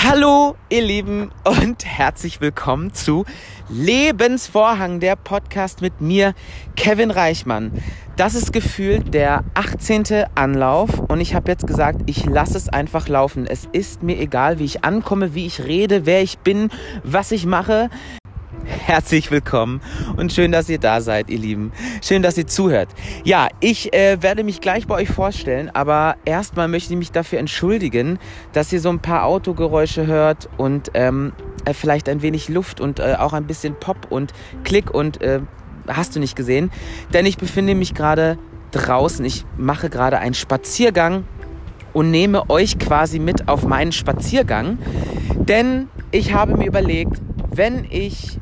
Hallo, ihr Lieben, und herzlich willkommen zu Lebensvorhang, der Podcast mit mir, Kevin Reichmann. Das ist gefühlt der 18. Anlauf und ich habe jetzt gesagt, ich lasse es einfach laufen. Es ist mir egal, wie ich ankomme, wie ich rede, wer ich bin, was ich mache. Herzlich willkommen und schön, dass ihr da seid, ihr Lieben. Schön, dass ihr zuhört. Ja, ich äh, werde mich gleich bei euch vorstellen, aber erstmal möchte ich mich dafür entschuldigen, dass ihr so ein paar Autogeräusche hört und ähm, äh, vielleicht ein wenig Luft und äh, auch ein bisschen Pop und Klick und äh, hast du nicht gesehen. Denn ich befinde mich gerade draußen. Ich mache gerade einen Spaziergang und nehme euch quasi mit auf meinen Spaziergang. Denn ich habe mir überlegt, wenn ich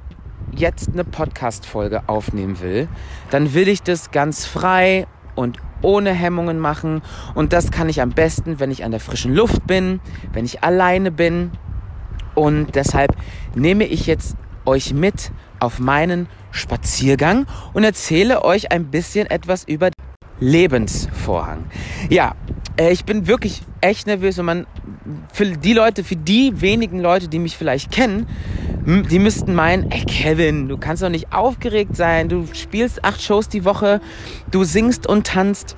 jetzt eine Podcast-Folge aufnehmen will, dann will ich das ganz frei und ohne Hemmungen machen. Und das kann ich am besten, wenn ich an der frischen Luft bin, wenn ich alleine bin. Und deshalb nehme ich jetzt euch mit auf meinen Spaziergang und erzähle euch ein bisschen etwas über Lebensvorhang. Ja, äh, ich bin wirklich echt nervös und man, für die Leute, für die wenigen Leute, die mich vielleicht kennen, die müssten meinen, ey Kevin, du kannst doch nicht aufgeregt sein, du spielst acht Shows die Woche, du singst und tanzt.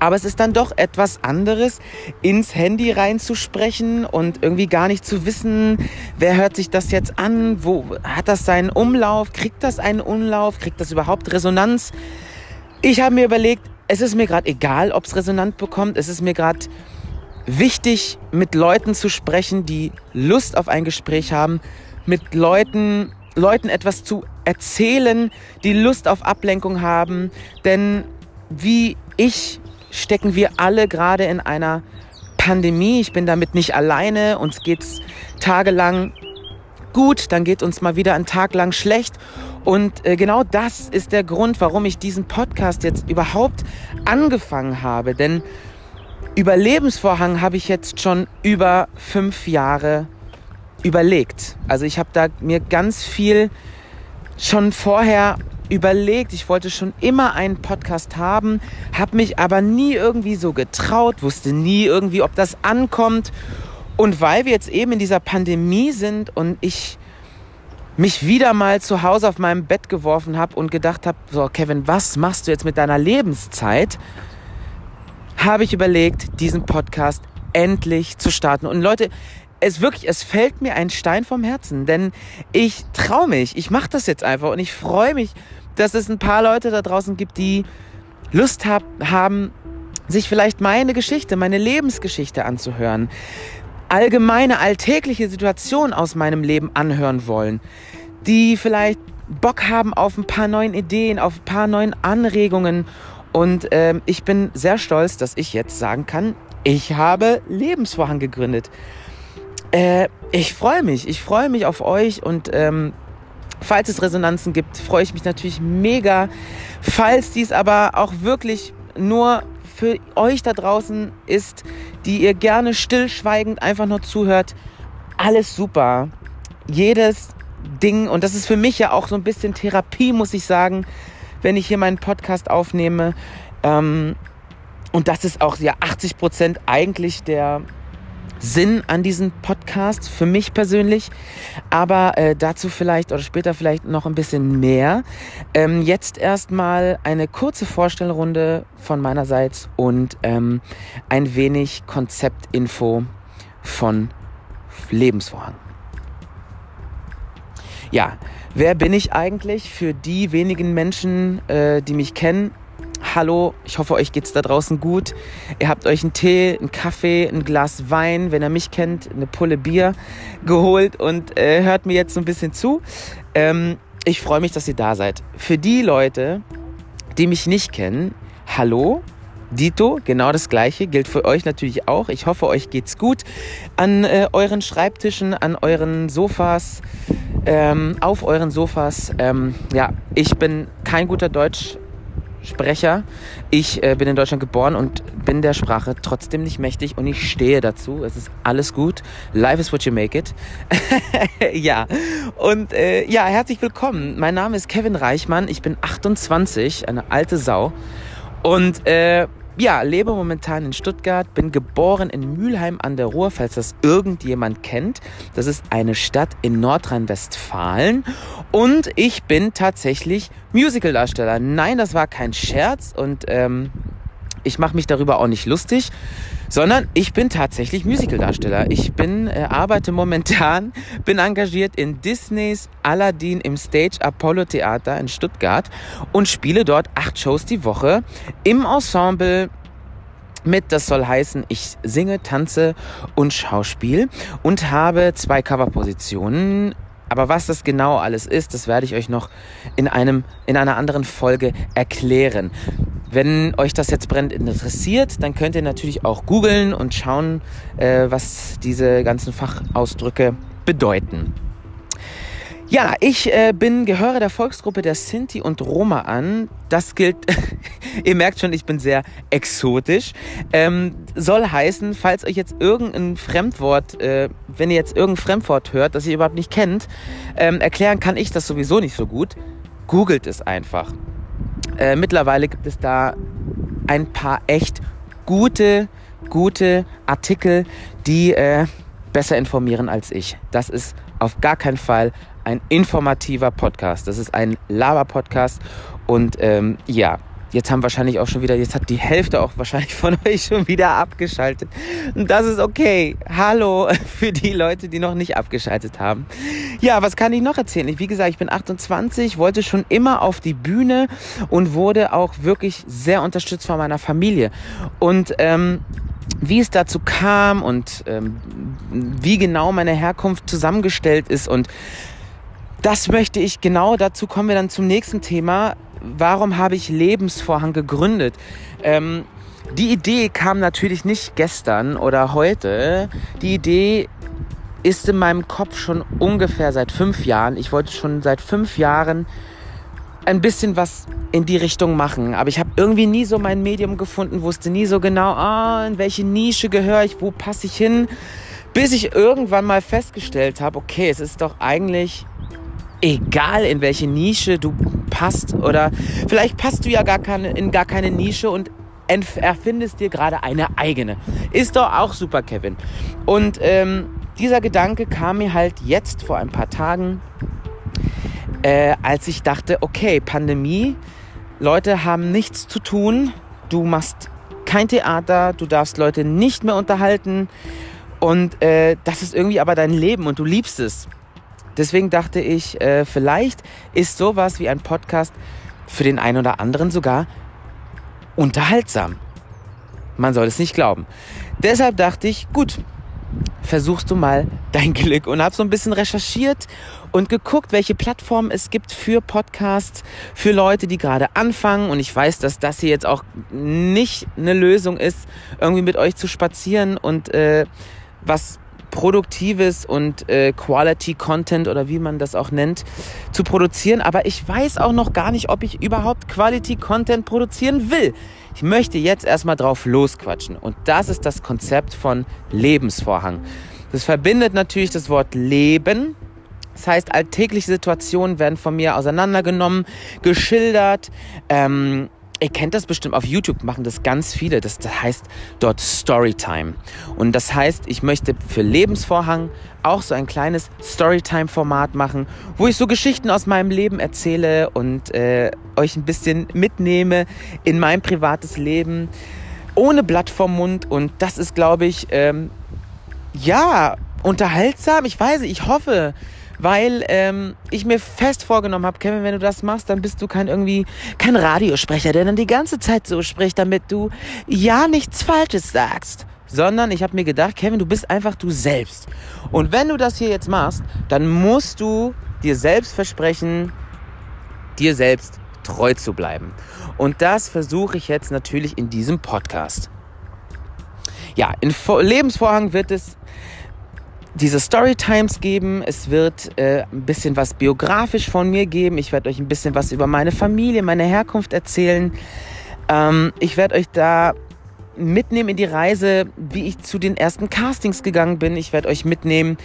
Aber es ist dann doch etwas anderes, ins Handy reinzusprechen und irgendwie gar nicht zu wissen, wer hört sich das jetzt an, wo hat das seinen Umlauf, kriegt das einen Umlauf, kriegt das überhaupt Resonanz? Ich habe mir überlegt, es ist mir gerade egal, ob es Resonanz bekommt, es ist mir gerade wichtig, mit Leuten zu sprechen, die Lust auf ein Gespräch haben, mit Leuten, Leuten etwas zu erzählen, die Lust auf Ablenkung haben. Denn wie ich stecken wir alle gerade in einer Pandemie. Ich bin damit nicht alleine. Uns geht's tagelang gut, dann geht uns mal wieder ein Tag lang schlecht. Und äh, genau das ist der Grund, warum ich diesen Podcast jetzt überhaupt angefangen habe. Denn Überlebensvorhang habe ich jetzt schon über fünf Jahre überlegt. Also ich habe da mir ganz viel schon vorher überlegt. Ich wollte schon immer einen Podcast haben, habe mich aber nie irgendwie so getraut, wusste nie irgendwie, ob das ankommt. Und weil wir jetzt eben in dieser Pandemie sind und ich mich wieder mal zu Hause auf meinem Bett geworfen habe und gedacht habe, so Kevin, was machst du jetzt mit deiner Lebenszeit? Habe ich überlegt, diesen Podcast endlich zu starten. Und Leute, es wirklich, es fällt mir ein Stein vom Herzen, denn ich traue mich, ich mache das jetzt einfach und ich freue mich, dass es ein paar Leute da draußen gibt, die Lust hab, haben, sich vielleicht meine Geschichte, meine Lebensgeschichte anzuhören, allgemeine alltägliche Situationen aus meinem Leben anhören wollen, die vielleicht Bock haben auf ein paar neuen Ideen, auf ein paar neuen Anregungen. Und äh, ich bin sehr stolz, dass ich jetzt sagen kann, ich habe Lebensvorhang gegründet. Äh, ich freue mich. Ich freue mich auf euch und ähm, falls es Resonanzen gibt, freue ich mich natürlich mega. Falls dies aber auch wirklich nur für euch da draußen ist, die ihr gerne stillschweigend einfach nur zuhört, alles super. Jedes Ding, und das ist für mich ja auch so ein bisschen Therapie, muss ich sagen, wenn ich hier meinen Podcast aufnehme. Ähm, und das ist auch ja 80 Prozent eigentlich der, Sinn an diesem Podcast für mich persönlich. Aber äh, dazu vielleicht oder später vielleicht noch ein bisschen mehr. Ähm, jetzt erstmal eine kurze Vorstellrunde von meinerseits und ähm, ein wenig Konzeptinfo von Lebensvorhang. Ja, wer bin ich eigentlich für die wenigen Menschen, äh, die mich kennen? Hallo, ich hoffe, euch geht's da draußen gut. Ihr habt euch einen Tee, einen Kaffee, ein Glas Wein, wenn ihr mich kennt, eine Pulle Bier geholt und äh, hört mir jetzt so ein bisschen zu. Ähm, ich freue mich, dass ihr da seid. Für die Leute, die mich nicht kennen, hallo, Dito, genau das gleiche, gilt für euch natürlich auch. Ich hoffe, euch geht's gut an äh, euren Schreibtischen, an euren Sofas, ähm, auf euren Sofas. Ähm, ja, ich bin kein guter Deutsch, Sprecher. Ich äh, bin in Deutschland geboren und bin der Sprache trotzdem nicht mächtig und ich stehe dazu. Es ist alles gut. Life is what you make it. ja, und äh, ja, herzlich willkommen. Mein Name ist Kevin Reichmann. Ich bin 28, eine alte Sau. Und äh, ja, lebe momentan in Stuttgart, bin geboren in Mülheim an der Ruhr, falls das irgendjemand kennt. Das ist eine Stadt in Nordrhein-Westfalen. Und ich bin tatsächlich Musicaldarsteller. Nein, das war kein Scherz und ähm, ich mache mich darüber auch nicht lustig, sondern ich bin tatsächlich Musicaldarsteller. Ich bin, äh, arbeite momentan, bin engagiert in Disneys Aladdin im Stage Apollo Theater in Stuttgart und spiele dort acht Shows die Woche im Ensemble mit, das soll heißen, ich singe, tanze und Schauspiel und habe zwei Coverpositionen aber was das genau alles ist, das werde ich euch noch in, einem, in einer anderen Folge erklären. Wenn euch das jetzt brennend interessiert, dann könnt ihr natürlich auch googeln und schauen, äh, was diese ganzen Fachausdrücke bedeuten. Ja, ich äh, bin, gehöre der Volksgruppe der Sinti und Roma an. Das gilt, ihr merkt schon, ich bin sehr exotisch. Ähm, soll heißen, falls euch jetzt irgendein Fremdwort, äh, wenn ihr jetzt irgendein Fremdwort hört, das ihr überhaupt nicht kennt, ähm, erklären kann ich das sowieso nicht so gut. Googelt es einfach. Äh, mittlerweile gibt es da ein paar echt gute, gute Artikel, die äh, besser informieren als ich. Das ist auf gar keinen Fall ein informativer Podcast. Das ist ein Laber-Podcast. Und ähm, ja, jetzt haben wahrscheinlich auch schon wieder, jetzt hat die Hälfte auch wahrscheinlich von euch schon wieder abgeschaltet. Und das ist okay. Hallo für die Leute, die noch nicht abgeschaltet haben. Ja, was kann ich noch erzählen? wie gesagt, ich bin 28, wollte schon immer auf die Bühne und wurde auch wirklich sehr unterstützt von meiner Familie. Und ähm, wie es dazu kam und ähm, wie genau meine Herkunft zusammengestellt ist und das möchte ich genau, dazu kommen wir dann zum nächsten Thema. Warum habe ich Lebensvorhang gegründet? Ähm, die Idee kam natürlich nicht gestern oder heute. Die Idee ist in meinem Kopf schon ungefähr seit fünf Jahren. Ich wollte schon seit fünf Jahren ein bisschen was in die Richtung machen. Aber ich habe irgendwie nie so mein Medium gefunden, wusste nie so genau, ah, in welche Nische gehöre ich, wo passe ich hin. Bis ich irgendwann mal festgestellt habe, okay, es ist doch eigentlich egal in welche Nische du passt oder vielleicht passt du ja gar keine, in gar keine Nische und erfindest dir gerade eine eigene. Ist doch auch super, Kevin. Und ähm, dieser Gedanke kam mir halt jetzt vor ein paar Tagen, äh, als ich dachte, okay, Pandemie, Leute haben nichts zu tun, du machst kein Theater, du darfst Leute nicht mehr unterhalten und äh, das ist irgendwie aber dein Leben und du liebst es. Deswegen dachte ich, äh, vielleicht ist sowas wie ein Podcast für den einen oder anderen sogar unterhaltsam. Man soll es nicht glauben. Deshalb dachte ich, gut, versuchst du mal dein Glück und habe so ein bisschen recherchiert und geguckt, welche Plattformen es gibt für Podcasts, für Leute, die gerade anfangen. Und ich weiß, dass das hier jetzt auch nicht eine Lösung ist, irgendwie mit euch zu spazieren und äh, was produktives und äh, Quality Content oder wie man das auch nennt, zu produzieren. Aber ich weiß auch noch gar nicht, ob ich überhaupt Quality Content produzieren will. Ich möchte jetzt erstmal drauf losquatschen. Und das ist das Konzept von Lebensvorhang. Das verbindet natürlich das Wort Leben. Das heißt, alltägliche Situationen werden von mir auseinandergenommen, geschildert. Ähm, Ihr kennt das bestimmt auf YouTube, machen das ganz viele. Das, das heißt dort Storytime. Und das heißt, ich möchte für Lebensvorhang auch so ein kleines Storytime-Format machen, wo ich so Geschichten aus meinem Leben erzähle und äh, euch ein bisschen mitnehme in mein privates Leben. Ohne Blatt vorm Mund. Und das ist, glaube ich, ähm, ja, unterhaltsam. Ich weiß, ich hoffe, weil ähm, ich mir fest vorgenommen habe, Kevin, wenn du das machst, dann bist du kein irgendwie kein Radiosprecher, der dann die ganze Zeit so spricht, damit du ja nichts Falsches sagst. Sondern ich habe mir gedacht, Kevin, du bist einfach du selbst. Und wenn du das hier jetzt machst, dann musst du dir selbst versprechen, dir selbst treu zu bleiben. Und das versuche ich jetzt natürlich in diesem Podcast. Ja, in Lebensvorhang wird es diese Storytimes geben. Es wird äh, ein bisschen was biografisch von mir geben. Ich werde euch ein bisschen was über meine Familie, meine Herkunft erzählen. Ähm, ich werde euch da mitnehmen in die Reise, wie ich zu den ersten Castings gegangen bin. Ich werde euch mitnehmen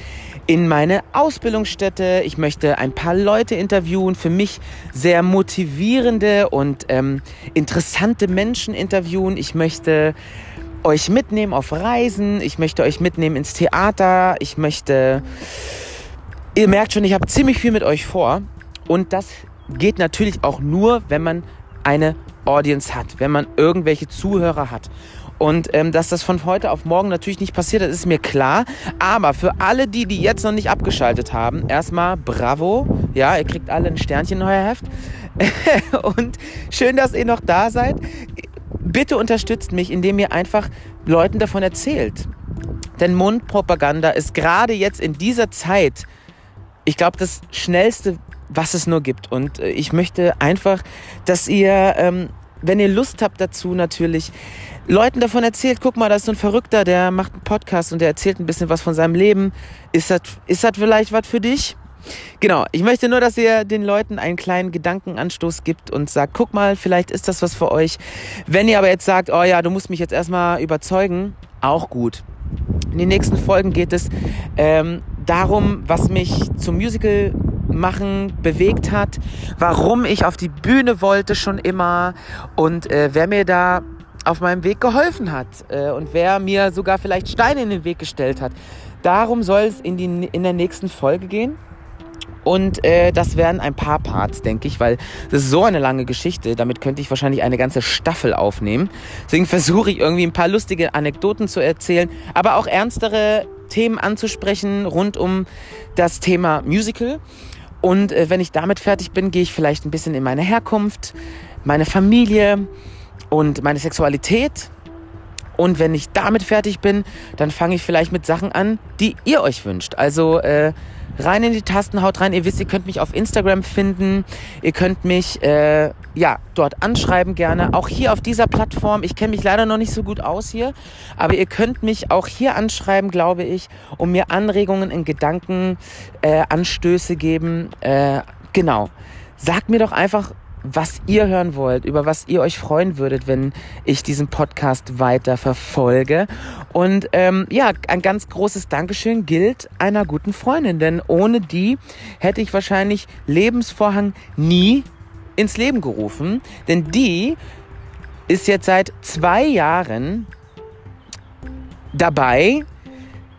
in meine Ausbildungsstätte. Ich möchte ein paar Leute interviewen, für mich sehr motivierende und ähm, interessante Menschen interviewen. Ich möchte euch mitnehmen auf Reisen. Ich möchte euch mitnehmen ins Theater. Ich möchte... Ihr merkt schon, ich habe ziemlich viel mit euch vor. Und das geht natürlich auch nur, wenn man eine Audience hat, wenn man irgendwelche Zuhörer hat. Und ähm, dass das von heute auf morgen natürlich nicht passiert, das ist mir klar. Aber für alle die, die jetzt noch nicht abgeschaltet haben, erstmal bravo. Ja, ihr kriegt alle ein Sternchen in euer Heft. Und schön, dass ihr noch da seid. Bitte unterstützt mich, indem ihr einfach Leuten davon erzählt. Denn Mundpropaganda ist gerade jetzt in dieser Zeit, ich glaube, das schnellste, was es nur gibt. Und äh, ich möchte einfach, dass ihr, ähm, wenn ihr Lust habt dazu, natürlich Leuten davon erzählt, guck mal, da ist so ein Verrückter, der macht einen Podcast und der erzählt ein bisschen was von seinem Leben. Ist das, ist das vielleicht was für dich? Genau, ich möchte nur, dass ihr den Leuten einen kleinen Gedankenanstoß gibt und sagt, guck mal, vielleicht ist das was für euch. Wenn ihr aber jetzt sagt, oh ja, du musst mich jetzt erstmal überzeugen, auch gut. In den nächsten Folgen geht es ähm, darum, was mich zum Musical machen bewegt hat, warum ich auf die Bühne wollte schon immer und äh, wer mir da auf meinem Weg geholfen hat äh, und wer mir sogar vielleicht Steine in den Weg gestellt hat. Darum soll es in, die, in der nächsten Folge gehen. Und äh, das werden ein paar Parts, denke ich, weil das ist so eine lange Geschichte. Damit könnte ich wahrscheinlich eine ganze Staffel aufnehmen. Deswegen versuche ich irgendwie ein paar lustige Anekdoten zu erzählen, aber auch ernstere Themen anzusprechen rund um das Thema Musical. Und äh, wenn ich damit fertig bin, gehe ich vielleicht ein bisschen in meine Herkunft, meine Familie, und meine Sexualität. Und wenn ich damit fertig bin, dann fange ich vielleicht mit Sachen an, die ihr euch wünscht. Also äh, rein in die Tasten, haut rein. Ihr wisst, ihr könnt mich auf Instagram finden. Ihr könnt mich äh, ja dort anschreiben gerne. Auch hier auf dieser Plattform. Ich kenne mich leider noch nicht so gut aus hier, aber ihr könnt mich auch hier anschreiben, glaube ich, um mir Anregungen in Gedanken, äh, Anstöße geben. Äh, genau. Sagt mir doch einfach, was ihr hören wollt, über was ihr euch freuen würdet, wenn ich diesen Podcast weiter verfolge. Und ähm, ja, ein ganz großes Dankeschön gilt einer guten Freundin, denn ohne die hätte ich wahrscheinlich Lebensvorhang nie ins Leben gerufen, denn die ist jetzt seit zwei Jahren dabei,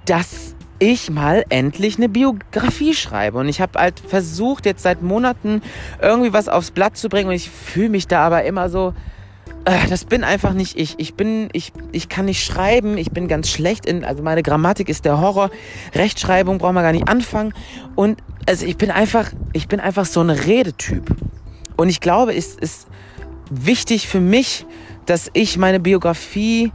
dass ich mal endlich eine Biografie schreibe. Und ich habe halt versucht, jetzt seit Monaten irgendwie was aufs Blatt zu bringen. Und ich fühle mich da aber immer so, äh, das bin einfach nicht ich. Ich bin, ich, ich kann nicht schreiben. Ich bin ganz schlecht in, also meine Grammatik ist der Horror. Rechtschreibung braucht man gar nicht anfangen. Und also ich bin einfach, ich bin einfach so ein Redetyp. Und ich glaube, es ist wichtig für mich, dass ich meine Biografie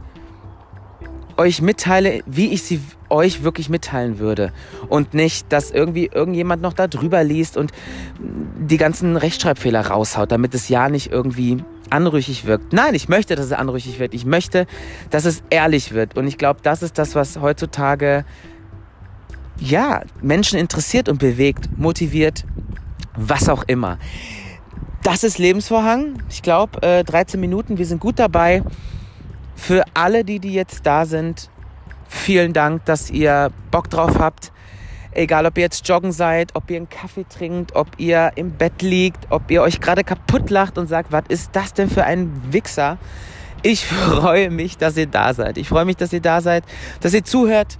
euch mitteile, wie ich sie euch wirklich mitteilen würde. Und nicht, dass irgendwie irgendjemand noch da drüber liest und die ganzen Rechtschreibfehler raushaut, damit es ja nicht irgendwie anrüchig wirkt. Nein, ich möchte, dass es anrüchig wird. Ich möchte, dass es ehrlich wird. Und ich glaube, das ist das, was heutzutage ja, Menschen interessiert und bewegt, motiviert, was auch immer. Das ist Lebensvorhang. Ich glaube, äh, 13 Minuten, wir sind gut dabei. Für alle, die, die jetzt da sind, vielen Dank, dass ihr Bock drauf habt. Egal, ob ihr jetzt joggen seid, ob ihr einen Kaffee trinkt, ob ihr im Bett liegt, ob ihr euch gerade kaputt lacht und sagt, was ist das denn für ein Wichser? Ich freue mich, dass ihr da seid. Ich freue mich, dass ihr da seid, dass ihr zuhört.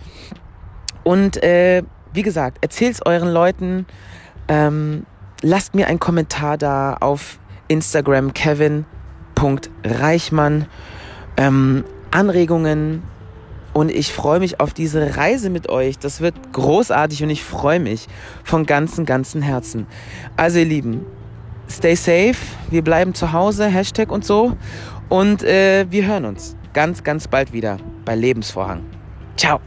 Und äh, wie gesagt, erzählt's euren Leuten. Ähm, lasst mir einen Kommentar da auf Instagram kevin.reichmann ähm, Anregungen und ich freue mich auf diese Reise mit euch. Das wird großartig und ich freue mich von ganzem, ganzem Herzen. Also ihr Lieben, stay safe, wir bleiben zu Hause, Hashtag und so und äh, wir hören uns ganz, ganz bald wieder bei Lebensvorhang. Ciao.